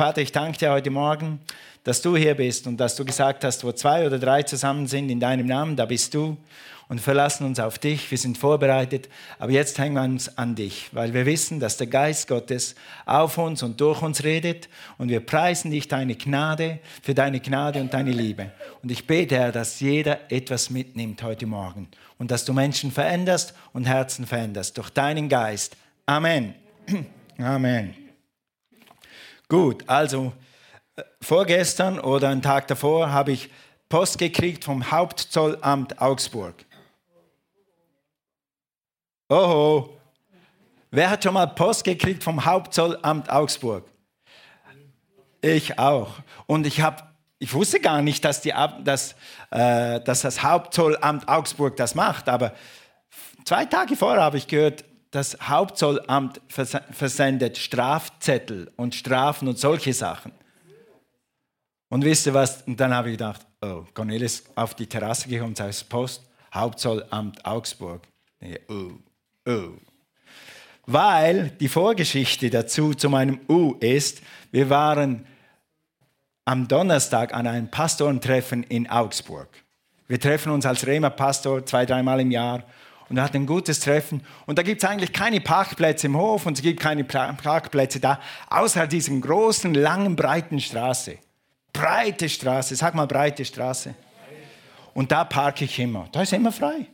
Vater, ich danke dir heute Morgen, dass du hier bist und dass du gesagt hast, wo zwei oder drei zusammen sind in deinem Namen, da bist du und verlassen uns auf dich. Wir sind vorbereitet, aber jetzt hängen wir uns an dich, weil wir wissen, dass der Geist Gottes auf uns und durch uns redet und wir preisen dich deine Gnade für deine Gnade und deine Liebe. Und ich bete, Herr, dass jeder etwas mitnimmt heute Morgen und dass du Menschen veränderst und Herzen veränderst durch deinen Geist. Amen. Amen. Gut, also äh, vorgestern oder einen Tag davor habe ich Post gekriegt vom Hauptzollamt Augsburg. Oho. Wer hat schon mal Post gekriegt vom Hauptzollamt Augsburg? Ich auch. Und ich habe ich wusste gar nicht, dass, die, dass, äh, dass, das Hauptzollamt Augsburg das macht, aber zwei Tage vorher habe ich gehört, das Hauptzollamt versendet Strafzettel und Strafen und solche Sachen. Und wisst ihr was? Und dann habe ich gedacht, oh, Cornelis auf die Terrasse gekommen, sagt Post, Hauptzollamt Augsburg. Oh. Oh. Weil die Vorgeschichte dazu zu meinem U ist, wir waren am Donnerstag an einem Pastorentreffen in Augsburg. Wir treffen uns als Rema-Pastor zwei, dreimal im Jahr und wir hatten ein gutes Treffen. Und da gibt es eigentlich keine Parkplätze im Hof und es gibt keine Parkplätze da, außer diesen großen, langen, breiten Straße. Breite Straße, sag mal breite Straße. Und da parke ich immer. Da ist immer frei.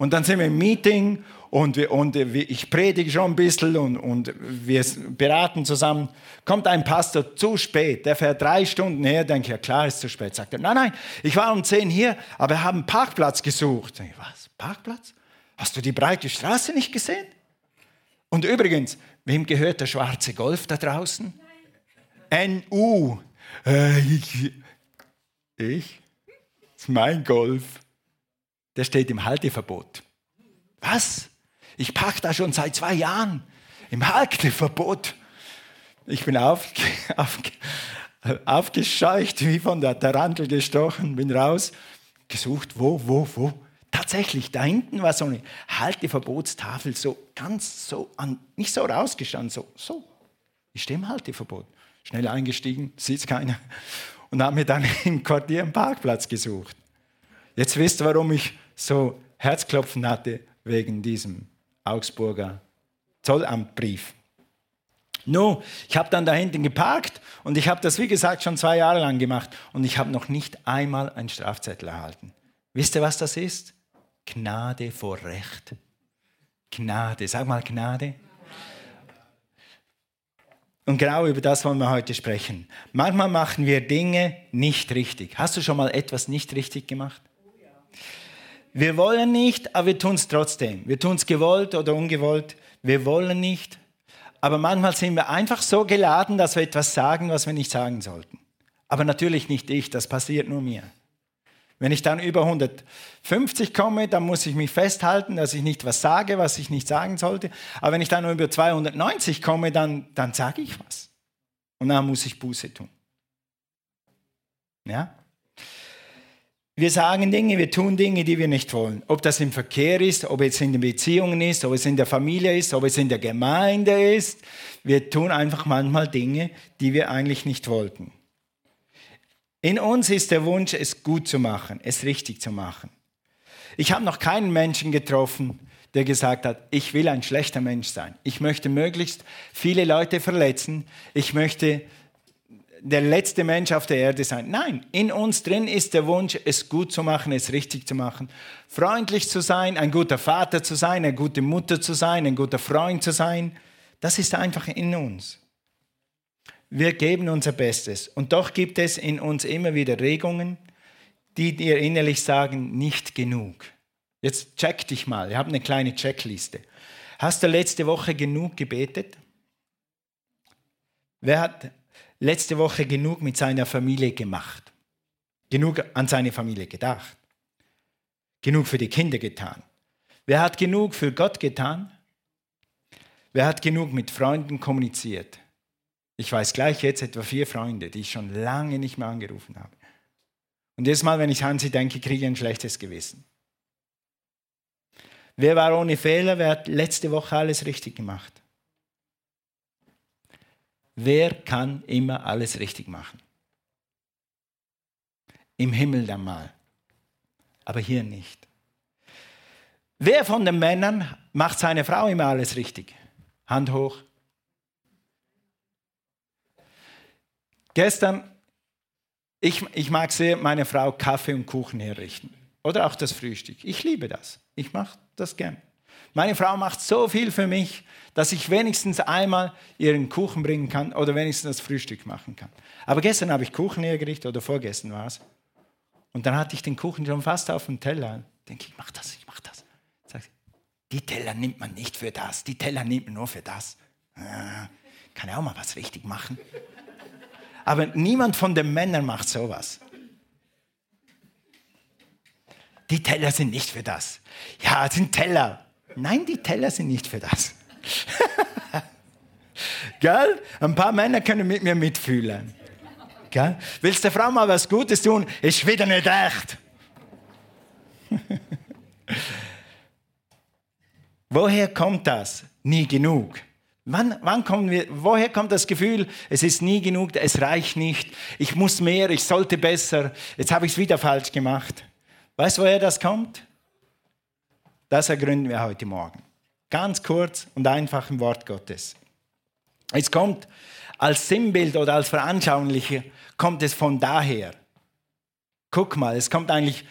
Und dann sind wir im Meeting und, wir, und ich predige schon ein bisschen und, und wir beraten zusammen. Kommt ein Pastor zu spät, der fährt drei Stunden her, denke ich, ja klar, ist zu spät. Sagt er, nein, nein, ich war um zehn hier, aber wir haben einen Parkplatz gesucht. Ich, was, Parkplatz? Hast du die breite Straße nicht gesehen? Und übrigens, wem gehört der schwarze Golf da draußen? NU. Äh, ich? Ich? Das ist mein Golf der steht im Halteverbot. Was? Ich parke da schon seit zwei Jahren im Halteverbot. Ich bin auf, auf, aufgescheucht, wie von der Tarantel gestochen, bin raus, gesucht, wo, wo, wo. Tatsächlich, da hinten war so eine Halteverbotstafel, so ganz so, an, nicht so rausgestanden, so, so. Ich stehe im Halteverbot. Schnell eingestiegen, sieht keiner. Und habe mir dann im Quartier einen Parkplatz gesucht. Jetzt wisst ihr, warum ich so Herzklopfen hatte wegen diesem Augsburger Zollamtbrief. No, ich habe dann da hinten geparkt und ich habe das, wie gesagt, schon zwei Jahre lang gemacht und ich habe noch nicht einmal einen Strafzettel erhalten. Wisst ihr, was das ist? Gnade vor Recht. Gnade, sag mal Gnade. Und genau über das wollen wir heute sprechen. Manchmal machen wir Dinge nicht richtig. Hast du schon mal etwas nicht richtig gemacht? Wir wollen nicht, aber wir tun es trotzdem. Wir tun es gewollt oder ungewollt. Wir wollen nicht. Aber manchmal sind wir einfach so geladen, dass wir etwas sagen, was wir nicht sagen sollten. Aber natürlich nicht ich, das passiert nur mir. Wenn ich dann über 150 komme, dann muss ich mich festhalten, dass ich nicht was sage, was ich nicht sagen sollte. Aber wenn ich dann über 290 komme, dann, dann sage ich was. Und dann muss ich Buße tun. Ja? Wir sagen Dinge, wir tun Dinge, die wir nicht wollen. Ob das im Verkehr ist, ob es in den Beziehungen ist, ob es in der Familie ist, ob es in der Gemeinde ist. Wir tun einfach manchmal Dinge, die wir eigentlich nicht wollten. In uns ist der Wunsch, es gut zu machen, es richtig zu machen. Ich habe noch keinen Menschen getroffen, der gesagt hat, ich will ein schlechter Mensch sein. Ich möchte möglichst viele Leute verletzen. Ich möchte der letzte Mensch auf der Erde sein. Nein, in uns drin ist der Wunsch, es gut zu machen, es richtig zu machen, freundlich zu sein, ein guter Vater zu sein, eine gute Mutter zu sein, ein guter Freund zu sein. Das ist einfach in uns. Wir geben unser Bestes. Und doch gibt es in uns immer wieder Regungen, die dir innerlich sagen, nicht genug. Jetzt check dich mal. Ich habe eine kleine Checkliste. Hast du letzte Woche genug gebetet? Wer hat letzte Woche genug mit seiner Familie gemacht, genug an seine Familie gedacht, genug für die Kinder getan. Wer hat genug für Gott getan? Wer hat genug mit Freunden kommuniziert? Ich weiß gleich jetzt etwa vier Freunde, die ich schon lange nicht mehr angerufen habe. Und jedes Mal, wenn ich an sie denke, kriege ich ein schlechtes Gewissen. Wer war ohne Fehler? Wer hat letzte Woche alles richtig gemacht? Wer kann immer alles richtig machen? Im Himmel dann mal, aber hier nicht. Wer von den Männern macht seine Frau immer alles richtig? Hand hoch. Gestern, ich, ich mag sehr meine Frau Kaffee und Kuchen herrichten. Oder auch das Frühstück. Ich liebe das. Ich mache das gern. Meine Frau macht so viel für mich, dass ich wenigstens einmal ihren Kuchen bringen kann oder wenigstens das Frühstück machen kann. Aber gestern habe ich Kuchen hergerichtet oder vorgestern war es. Und dann hatte ich den Kuchen schon fast auf dem Teller. Denke ich, mach das, ich mach das. Sagt sie, die Teller nimmt man nicht für das, die Teller nimmt man nur für das. Ah, kann ja auch mal was richtig machen. Aber niemand von den Männern macht sowas. Die Teller sind nicht für das. Ja, es sind Teller. Nein, die Teller sind nicht für das. Gell? Ein paar Männer können mit mir mitfühlen. Gell? Willst der Frau mal was Gutes tun? Ist wieder nicht echt. Woher kommt das? Nie genug. Wann, wann kommen wir, woher kommt das Gefühl, es ist nie genug, es reicht nicht, ich muss mehr, ich sollte besser, jetzt habe ich es wieder falsch gemacht. Weißt du, woher das kommt? Das ergründen wir heute Morgen. Ganz kurz und einfach im Wort Gottes. Es kommt als Sinnbild oder als Veranschaulicher, kommt es von daher. Guck mal, es kommt eigentlich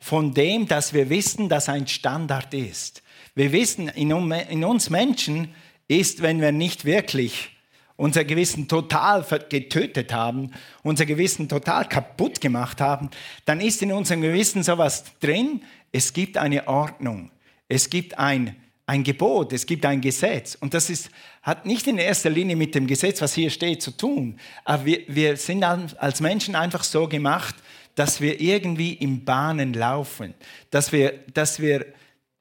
von dem, dass wir wissen, dass ein Standard ist. Wir wissen, in uns Menschen ist, wenn wir nicht wirklich unser Gewissen total getötet haben, unser Gewissen total kaputt gemacht haben, dann ist in unserem Gewissen sowas drin, es gibt eine Ordnung. Es gibt ein, ein Gebot, es gibt ein Gesetz. Und das ist, hat nicht in erster Linie mit dem Gesetz, was hier steht, zu tun. Aber wir, wir sind als Menschen einfach so gemacht, dass wir irgendwie in Bahnen laufen. Dass wir, dass wir,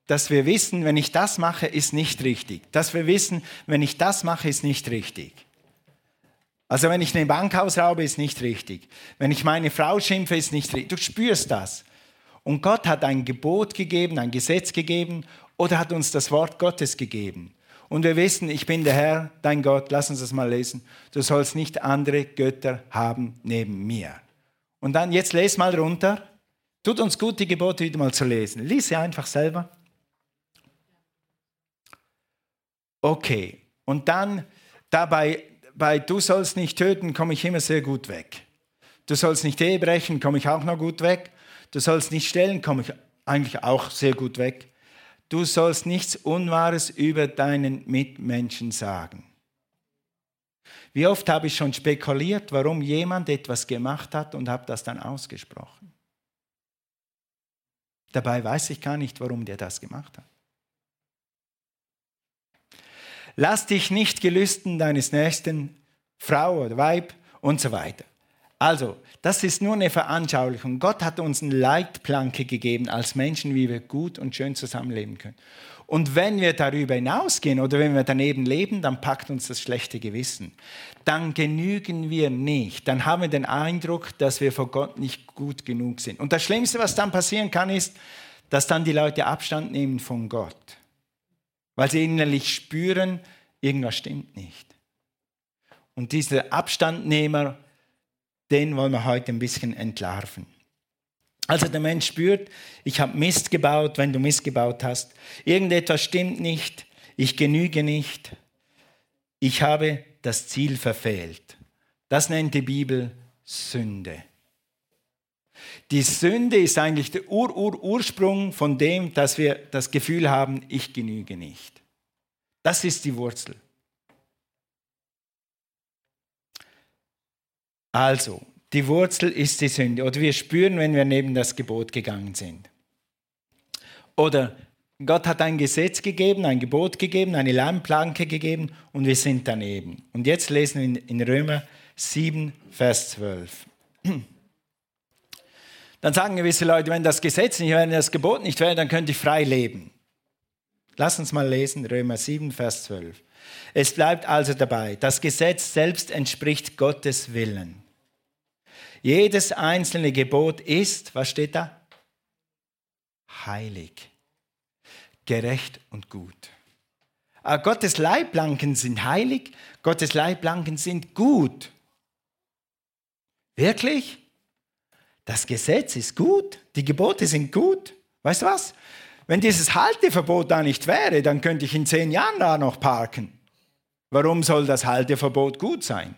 dass wir wissen, wenn ich das mache, ist nicht richtig. Dass wir wissen, wenn ich das mache, ist nicht richtig. Also wenn ich eine Bank ausraube, ist nicht richtig. Wenn ich meine Frau schimpfe, ist nicht richtig. Du spürst das. Und Gott hat ein Gebot gegeben, ein Gesetz gegeben oder hat uns das Wort Gottes gegeben. Und wir wissen, ich bin der Herr, dein Gott, lass uns das mal lesen. Du sollst nicht andere Götter haben neben mir. Und dann, jetzt lese mal runter. Tut uns gut, die Gebote wieder mal zu lesen. Lies sie einfach selber. Okay. Und dann, dabei, bei Du sollst nicht töten, komme ich immer sehr gut weg. Du sollst nicht Ehe brechen, komme ich auch noch gut weg. Du sollst nicht stellen, komme ich eigentlich auch sehr gut weg. Du sollst nichts Unwahres über deinen Mitmenschen sagen. Wie oft habe ich schon spekuliert, warum jemand etwas gemacht hat und habe das dann ausgesprochen. Dabei weiß ich gar nicht, warum der das gemacht hat. Lass dich nicht gelüsten deines Nächsten, Frau oder Weib und so weiter. Also, das ist nur eine Veranschaulichung. Gott hat uns eine Leitplanke gegeben als Menschen, wie wir gut und schön zusammenleben können. Und wenn wir darüber hinausgehen oder wenn wir daneben leben, dann packt uns das schlechte Gewissen. Dann genügen wir nicht. Dann haben wir den Eindruck, dass wir vor Gott nicht gut genug sind. Und das Schlimmste, was dann passieren kann, ist, dass dann die Leute Abstand nehmen von Gott. Weil sie innerlich spüren, irgendwas stimmt nicht. Und diese Abstandnehmer, den wollen wir heute ein bisschen entlarven. Also der Mensch spürt, ich habe Mist gebaut, wenn du Mist gebaut hast. Irgendetwas stimmt nicht, ich genüge nicht, ich habe das Ziel verfehlt. Das nennt die Bibel Sünde. Die Sünde ist eigentlich der Ur-Ur-Ursprung von dem, dass wir das Gefühl haben, ich genüge nicht. Das ist die Wurzel. Also, die Wurzel ist die Sünde. Oder wir spüren, wenn wir neben das Gebot gegangen sind. Oder Gott hat ein Gesetz gegeben, ein Gebot gegeben, eine Leinplanke gegeben und wir sind daneben. Und jetzt lesen wir in Römer 7, Vers 12. Dann sagen gewisse Leute, wenn das Gesetz nicht wäre, wenn das Gebot nicht wäre, dann könnte ich frei leben. Lass uns mal lesen, Römer 7, Vers 12. Es bleibt also dabei, das Gesetz selbst entspricht Gottes Willen. Jedes einzelne Gebot ist, was steht da? Heilig, gerecht und gut. Ah, Gottes Leitplanken sind heilig, Gottes Leitplanken sind gut. Wirklich? Das Gesetz ist gut, die Gebote sind gut. Weißt du was? Wenn dieses Halteverbot da nicht wäre, dann könnte ich in zehn Jahren da noch parken. Warum soll das Halteverbot gut sein?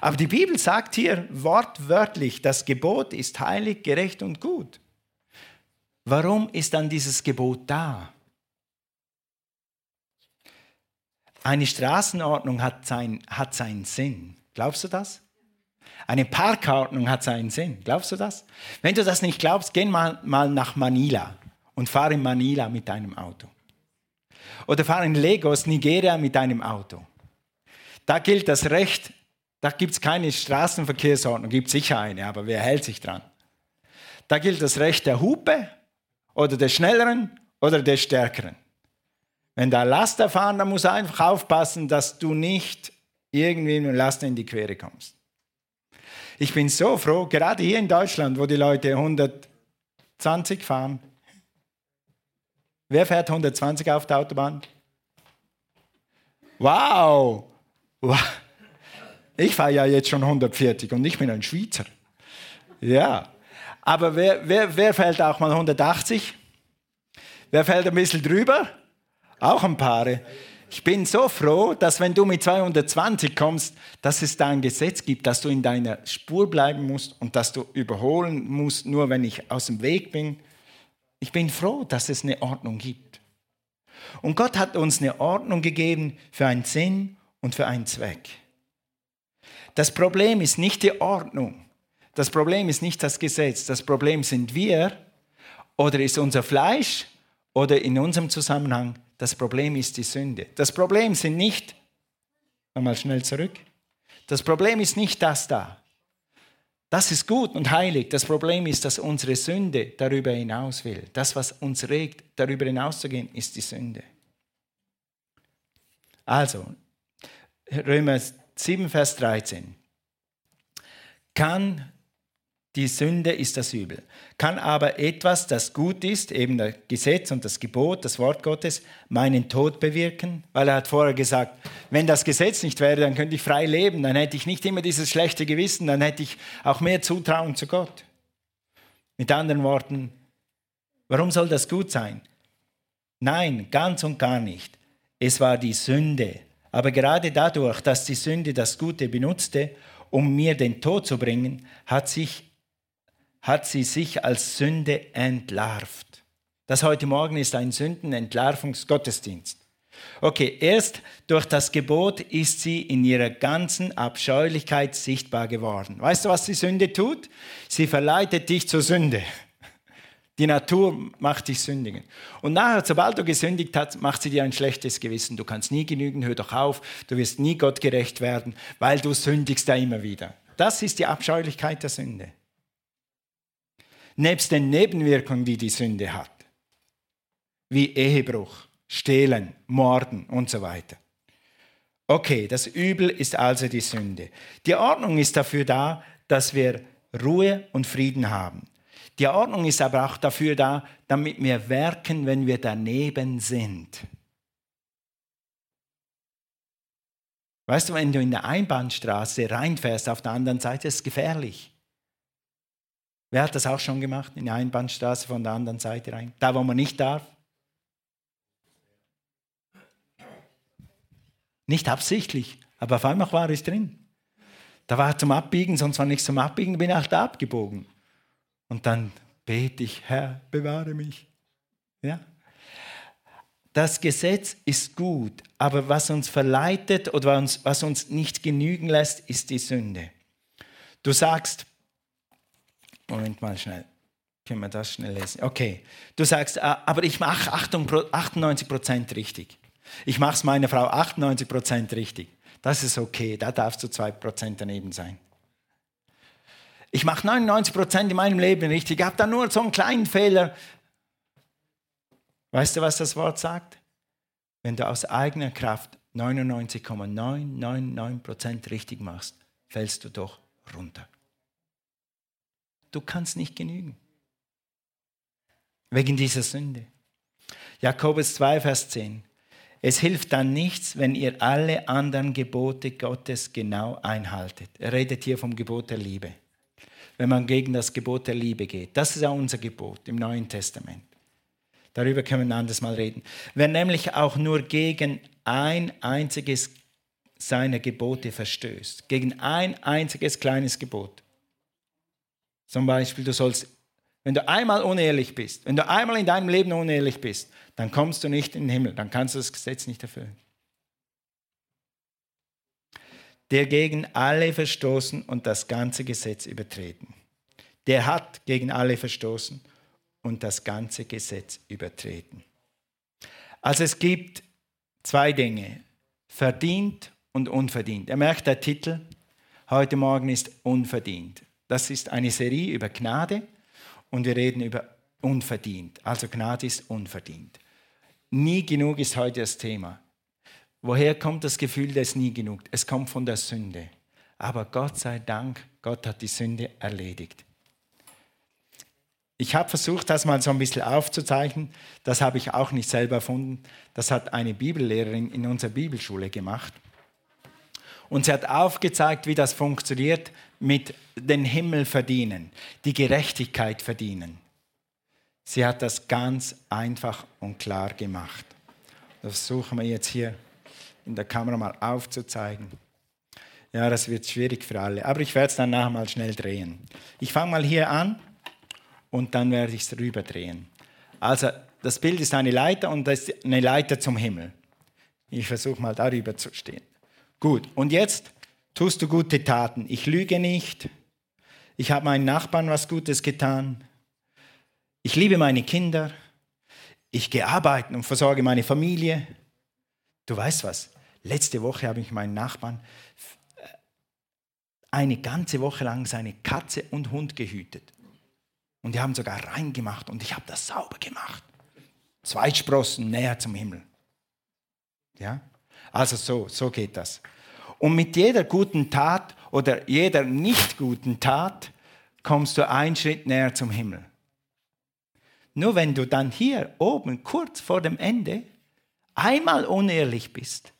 Aber die Bibel sagt hier wortwörtlich, das Gebot ist heilig, gerecht und gut. Warum ist dann dieses Gebot da? Eine Straßenordnung hat, sein, hat seinen Sinn. Glaubst du das? Eine Parkordnung hat seinen Sinn. Glaubst du das? Wenn du das nicht glaubst, geh mal, mal nach Manila und fahr in Manila mit deinem Auto. Oder fahr in Lagos, Nigeria mit deinem Auto. Da gilt das Recht, da gibt es keine Straßenverkehrsordnung, gibt sicher eine, aber wer hält sich dran? Da gilt das Recht der Hupe oder der Schnelleren oder der Stärkeren. Wenn da Laster fahren, dann muss einfach aufpassen, dass du nicht irgendwie mit Laster in die Quere kommst. Ich bin so froh, gerade hier in Deutschland, wo die Leute 120 fahren. Wer fährt 120 auf der Autobahn? Wow! Ich fahre ja jetzt schon 140 und ich bin ein Schweizer. Ja. Aber wer, wer, wer fällt auch mal 180? Wer fällt ein bisschen drüber? Auch ein paar. Ich bin so froh, dass wenn du mit 220 kommst, dass es da ein Gesetz gibt, dass du in deiner Spur bleiben musst und dass du überholen musst, nur wenn ich aus dem Weg bin. Ich bin froh, dass es eine Ordnung gibt. Und Gott hat uns eine Ordnung gegeben für einen Sinn und für einen Zweck. Das Problem ist nicht die Ordnung. Das Problem ist nicht das Gesetz. Das Problem sind wir oder ist unser Fleisch oder in unserem Zusammenhang das Problem ist die Sünde. Das Problem sind nicht, nochmal schnell zurück, das Problem ist nicht das da. Das ist gut und heilig. Das Problem ist, dass unsere Sünde darüber hinaus will. Das, was uns regt, darüber hinauszugehen, ist die Sünde. Also, Römer 7, Vers 13. Kann die Sünde ist das Übel. Kann aber etwas, das gut ist, eben das Gesetz und das Gebot, das Wort Gottes, meinen Tod bewirken? Weil er hat vorher gesagt, wenn das Gesetz nicht wäre, dann könnte ich frei leben, dann hätte ich nicht immer dieses schlechte Gewissen, dann hätte ich auch mehr Zutrauen zu Gott. Mit anderen Worten, warum soll das gut sein? Nein, ganz und gar nicht. Es war die Sünde. Aber gerade dadurch, dass die Sünde das Gute benutzte, um mir den Tod zu bringen, hat sich hat sie sich als Sünde entlarvt. Das heute Morgen ist ein Sündenentlarvungsgottesdienst. Okay, erst durch das Gebot ist sie in ihrer ganzen Abscheulichkeit sichtbar geworden. Weißt du, was die Sünde tut? Sie verleitet dich zur Sünde. Die Natur macht dich sündigen. Und nachher, sobald du gesündigt hast, macht sie dir ein schlechtes Gewissen. Du kannst nie genügen, hör doch auf, du wirst nie Gott gerecht werden, weil du sündigst da immer wieder. Das ist die Abscheulichkeit der Sünde nebst den Nebenwirkungen, die die Sünde hat, wie Ehebruch, Stehlen, Morden und so weiter. Okay, das Übel ist also die Sünde. Die Ordnung ist dafür da, dass wir Ruhe und Frieden haben. Die Ordnung ist aber auch dafür da, damit wir werken, wenn wir daneben sind. Weißt du, wenn du in der Einbahnstraße reinfährst auf der anderen Seite, ist es gefährlich. Wer hat das auch schon gemacht? In die Einbahnstraße von der anderen Seite rein. Da, wo man nicht darf. Nicht absichtlich, aber auf einmal war es drin. Da war zum Abbiegen, sonst war nichts zum Abbiegen, bin ich halt da abgebogen. Und dann bete ich, Herr, bewahre mich. Ja? Das Gesetz ist gut, aber was uns verleitet oder was uns nicht genügen lässt, ist die Sünde. Du sagst, Moment mal schnell. Können wir das schnell lesen? Okay. Du sagst, ah, aber ich mache 98 Prozent richtig. Ich mache es meiner Frau 98 Prozent richtig. Das ist okay. Da darfst du 2 Prozent daneben sein. Ich mache 99 Prozent in meinem Leben richtig. Ich habe da nur so einen kleinen Fehler. Weißt du, was das Wort sagt? Wenn du aus eigener Kraft 99,999 Prozent richtig machst, fällst du doch runter. Du kannst nicht genügen. Wegen dieser Sünde. Jakobus 2, Vers 10. Es hilft dann nichts, wenn ihr alle anderen Gebote Gottes genau einhaltet. Er redet hier vom Gebot der Liebe. Wenn man gegen das Gebot der Liebe geht. Das ist ja unser Gebot im Neuen Testament. Darüber können wir ein anderes Mal reden. Wer nämlich auch nur gegen ein einziges seiner Gebote verstößt, gegen ein einziges kleines Gebot. Zum Beispiel, du sollst, wenn du einmal unehrlich bist, wenn du einmal in deinem Leben unehrlich bist, dann kommst du nicht in den Himmel, dann kannst du das Gesetz nicht erfüllen. Der gegen alle verstoßen und das ganze Gesetz übertreten. Der hat gegen alle verstoßen und das ganze Gesetz übertreten. Also es gibt zwei Dinge, verdient und unverdient. Er merkt, der Titel heute Morgen ist unverdient. Das ist eine Serie über Gnade und wir reden über unverdient. Also Gnade ist unverdient. Nie genug ist heute das Thema. Woher kommt das Gefühl des nie genug? Es kommt von der Sünde. Aber Gott sei Dank, Gott hat die Sünde erledigt. Ich habe versucht, das mal so ein bisschen aufzuzeichnen. Das habe ich auch nicht selber erfunden. Das hat eine Bibellehrerin in unserer Bibelschule gemacht. Und sie hat aufgezeigt, wie das funktioniert mit den Himmel verdienen, die Gerechtigkeit verdienen. Sie hat das ganz einfach und klar gemacht. Das versuchen wir jetzt hier in der Kamera mal aufzuzeigen. Ja, das wird schwierig für alle, aber ich werde es dann nachher mal schnell drehen. Ich fange mal hier an und dann werde ich es rüber drehen. Also das Bild ist eine Leiter und das ist eine Leiter zum Himmel. Ich versuche mal darüber zu stehen. Gut, und jetzt tust du gute Taten. Ich lüge nicht. Ich habe meinen Nachbarn was Gutes getan. Ich liebe meine Kinder. Ich gehe arbeiten und versorge meine Familie. Du weißt was? Letzte Woche habe ich meinen Nachbarn eine ganze Woche lang seine Katze und Hund gehütet. Und die haben sogar reingemacht und ich habe das sauber gemacht. Zwei Sprossen näher zum Himmel. Ja? Also so, so geht das. Und mit jeder guten Tat oder jeder nicht guten Tat kommst du einen Schritt näher zum Himmel. Nur wenn du dann hier oben kurz vor dem Ende einmal unehrlich bist,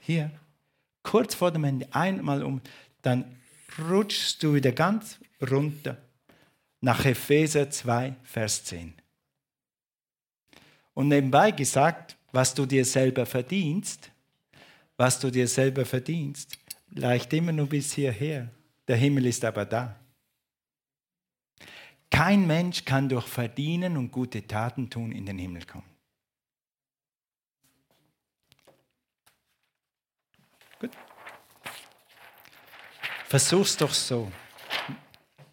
hier kurz vor dem Ende einmal um, dann rutschst du wieder ganz runter nach Epheser 2, Vers 10. Und nebenbei gesagt, was du dir selber verdienst, was du dir selber verdienst, leicht immer nur bis hierher. Der Himmel ist aber da. Kein Mensch kann durch Verdienen und gute Taten tun in den Himmel kommen. Gut. Versuch's doch so.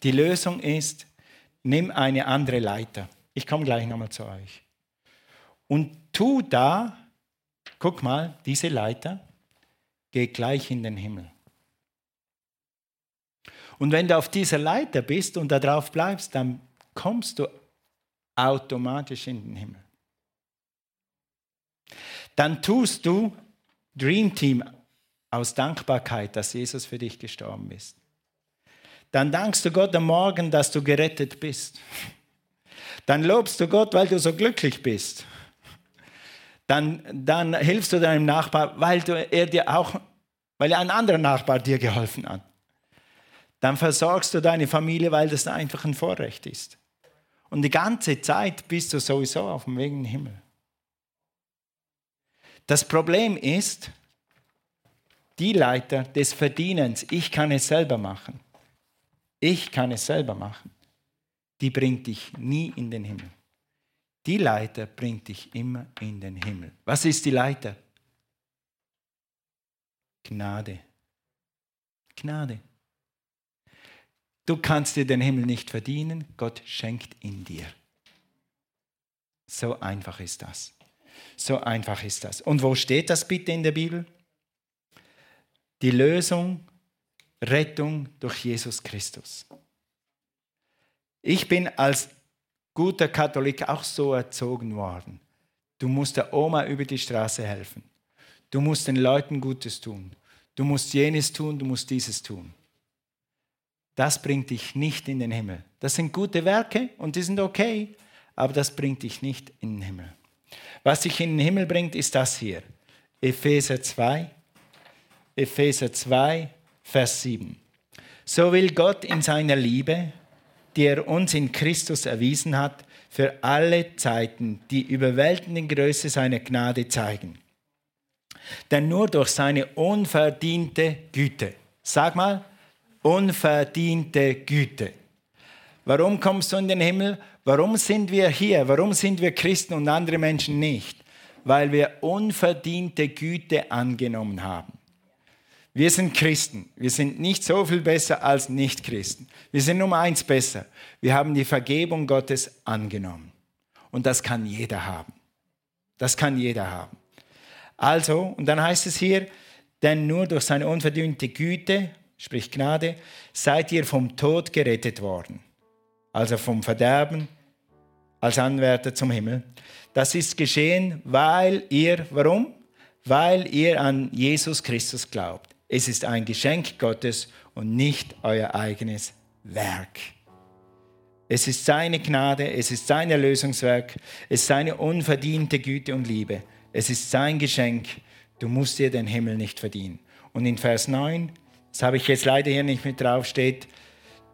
Die Lösung ist, nimm eine andere Leiter. Ich komme gleich nochmal zu euch. Und tu da, guck mal, diese Leiter geht gleich in den Himmel. Und wenn du auf dieser Leiter bist und da drauf bleibst, dann kommst du automatisch in den Himmel. Dann tust du Dream Team aus Dankbarkeit, dass Jesus für dich gestorben ist dann dankst du Gott am Morgen, dass du gerettet bist. Dann lobst du Gott, weil du so glücklich bist. Dann, dann hilfst du deinem Nachbar, weil du, er dir auch, weil ein anderer Nachbar dir geholfen hat. Dann versorgst du deine Familie, weil das einfach ein Vorrecht ist. Und die ganze Zeit bist du sowieso auf dem Weg in den Himmel. Das Problem ist, die Leiter des Verdienens, ich kann es selber machen ich kann es selber machen, die bringt dich nie in den Himmel. Die Leiter bringt dich immer in den Himmel. Was ist die Leiter? Gnade. Gnade. Du kannst dir den Himmel nicht verdienen, Gott schenkt ihn dir. So einfach ist das. So einfach ist das. Und wo steht das bitte in der Bibel? Die Lösung Rettung durch Jesus Christus. Ich bin als guter Katholik auch so erzogen worden. Du musst der Oma über die Straße helfen. Du musst den Leuten Gutes tun. Du musst jenes tun, du musst dieses tun. Das bringt dich nicht in den Himmel. Das sind gute Werke und die sind okay, aber das bringt dich nicht in den Himmel. Was dich in den Himmel bringt, ist das hier. Epheser 2, Epheser 2, Vers 7. So will Gott in seiner Liebe, die er uns in Christus erwiesen hat, für alle Zeiten die überwältigende Größe seiner Gnade zeigen. Denn nur durch seine unverdiente Güte, sag mal, unverdiente Güte. Warum kommst du in den Himmel? Warum sind wir hier? Warum sind wir Christen und andere Menschen nicht? Weil wir unverdiente Güte angenommen haben. Wir sind Christen. Wir sind nicht so viel besser als Nichtchristen. Wir sind um eins besser. Wir haben die Vergebung Gottes angenommen. Und das kann jeder haben. Das kann jeder haben. Also, und dann heißt es hier, denn nur durch seine unverdiente Güte, sprich Gnade, seid ihr vom Tod gerettet worden. Also vom Verderben als Anwärter zum Himmel. Das ist geschehen, weil ihr, warum? Weil ihr an Jesus Christus glaubt. Es ist ein Geschenk Gottes und nicht euer eigenes Werk. Es ist seine Gnade, es ist sein Erlösungswerk, es ist seine unverdiente Güte und Liebe. Es ist sein Geschenk. Du musst dir den Himmel nicht verdienen. Und in Vers 9, das habe ich jetzt leider hier nicht mit drauf, steht,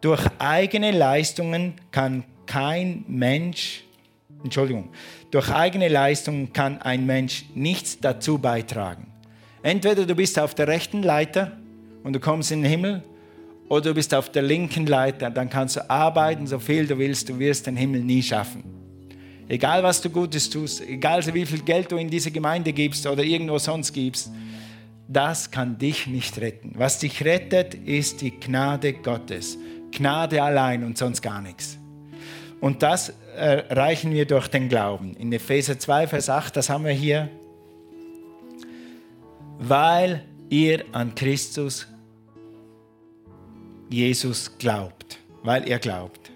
durch eigene Leistungen kann kein Mensch, Entschuldigung, durch eigene Leistungen kann ein Mensch nichts dazu beitragen. Entweder du bist auf der rechten Leiter und du kommst in den Himmel, oder du bist auf der linken Leiter, dann kannst du arbeiten, so viel du willst, du wirst den Himmel nie schaffen. Egal was du Gutes tust, egal wie viel Geld du in diese Gemeinde gibst oder irgendwo sonst gibst, das kann dich nicht retten. Was dich rettet, ist die Gnade Gottes. Gnade allein und sonst gar nichts. Und das erreichen wir durch den Glauben. In Epheser 2, Vers 8, das haben wir hier. Weil ihr an Christus Jesus glaubt. Weil ihr glaubt.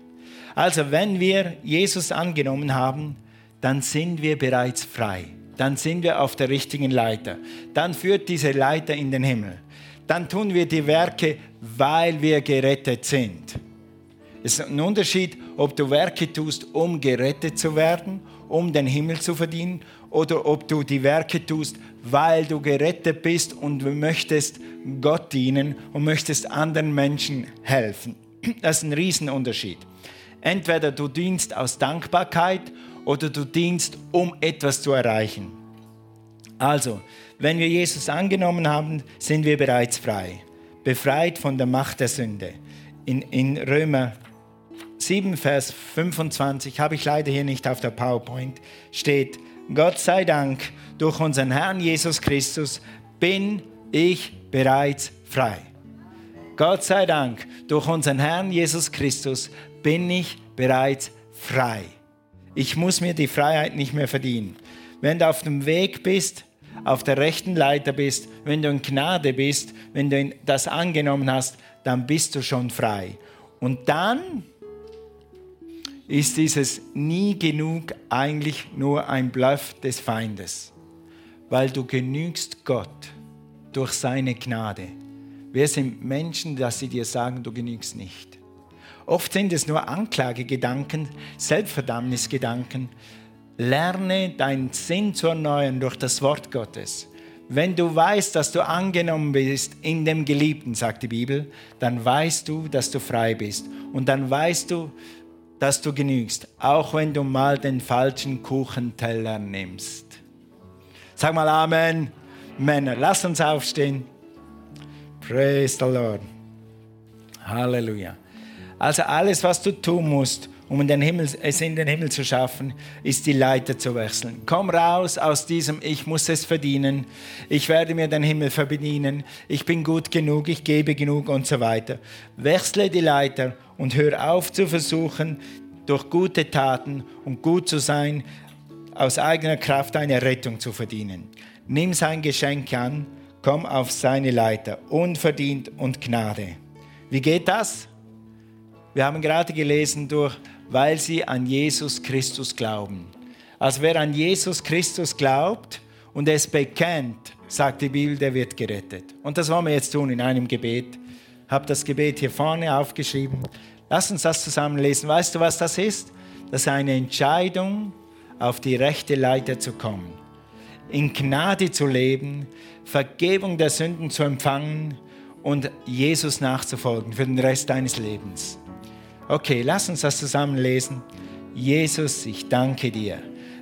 Also wenn wir Jesus angenommen haben, dann sind wir bereits frei. Dann sind wir auf der richtigen Leiter. Dann führt diese Leiter in den Himmel. Dann tun wir die Werke, weil wir gerettet sind. Es ist ein Unterschied, ob du Werke tust, um gerettet zu werden, um den Himmel zu verdienen, oder ob du die Werke tust, weil du gerettet bist und du möchtest Gott dienen und möchtest anderen Menschen helfen. Das ist ein Riesenunterschied. Entweder du dienst aus Dankbarkeit oder du dienst, um etwas zu erreichen. Also, wenn wir Jesus angenommen haben, sind wir bereits frei, befreit von der Macht der Sünde. In, in Römer 7, Vers 25, habe ich leider hier nicht auf der PowerPoint, steht, Gott sei Dank, durch unseren Herrn Jesus Christus bin ich bereits frei. Gott sei Dank, durch unseren Herrn Jesus Christus bin ich bereits frei. Ich muss mir die Freiheit nicht mehr verdienen. Wenn du auf dem Weg bist, auf der rechten Leiter bist, wenn du in Gnade bist, wenn du das angenommen hast, dann bist du schon frei. Und dann ist dieses nie genug eigentlich nur ein Bluff des Feindes, weil du genügst Gott durch seine Gnade. Wer sind Menschen, dass sie dir sagen, du genügst nicht? Oft sind es nur Anklagegedanken, Selbstverdammnisgedanken. Lerne deinen Sinn zu erneuern durch das Wort Gottes. Wenn du weißt, dass du angenommen bist in dem Geliebten, sagt die Bibel, dann weißt du, dass du frei bist. Und dann weißt du, dass du genügst, auch wenn du mal den falschen Kuchenteller nimmst. Sag mal Amen. Männer, lass uns aufstehen. Praise the Lord. Halleluja. Also alles, was du tun musst, um in den Himmel, es in den Himmel zu schaffen, ist die Leiter zu wechseln. Komm raus aus diesem Ich muss es verdienen, ich werde mir den Himmel verdienen, ich bin gut genug, ich gebe genug und so weiter. Wechsle die Leiter und hör auf zu versuchen, durch gute Taten und gut zu sein, aus eigener Kraft eine Rettung zu verdienen. Nimm sein Geschenk an, komm auf seine Leiter, unverdient und Gnade. Wie geht das? Wir haben gerade gelesen durch, weil sie an Jesus Christus glauben. Also wer an Jesus Christus glaubt und es bekennt, sagt die Bibel, der wird gerettet. Und das wollen wir jetzt tun in einem Gebet. Ich habe das Gebet hier vorne aufgeschrieben. Lass uns das zusammen lesen. Weißt du, was das ist? Das ist eine Entscheidung, auf die rechte Leiter zu kommen, in Gnade zu leben, Vergebung der Sünden zu empfangen und Jesus nachzufolgen für den Rest deines Lebens. Okay, lass uns das zusammen lesen. Jesus, ich danke dir,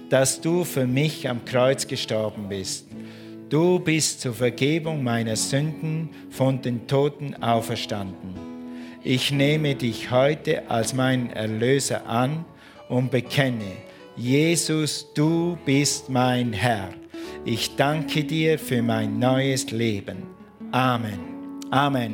dass du für mich am Kreuz gestorben bist. Du bist zur Vergebung meiner Sünden von den Toten auferstanden. Ich nehme dich heute als meinen Erlöser an und bekenne, Jesus, du bist mein Herr. Ich danke dir für mein neues Leben. Amen. Amen.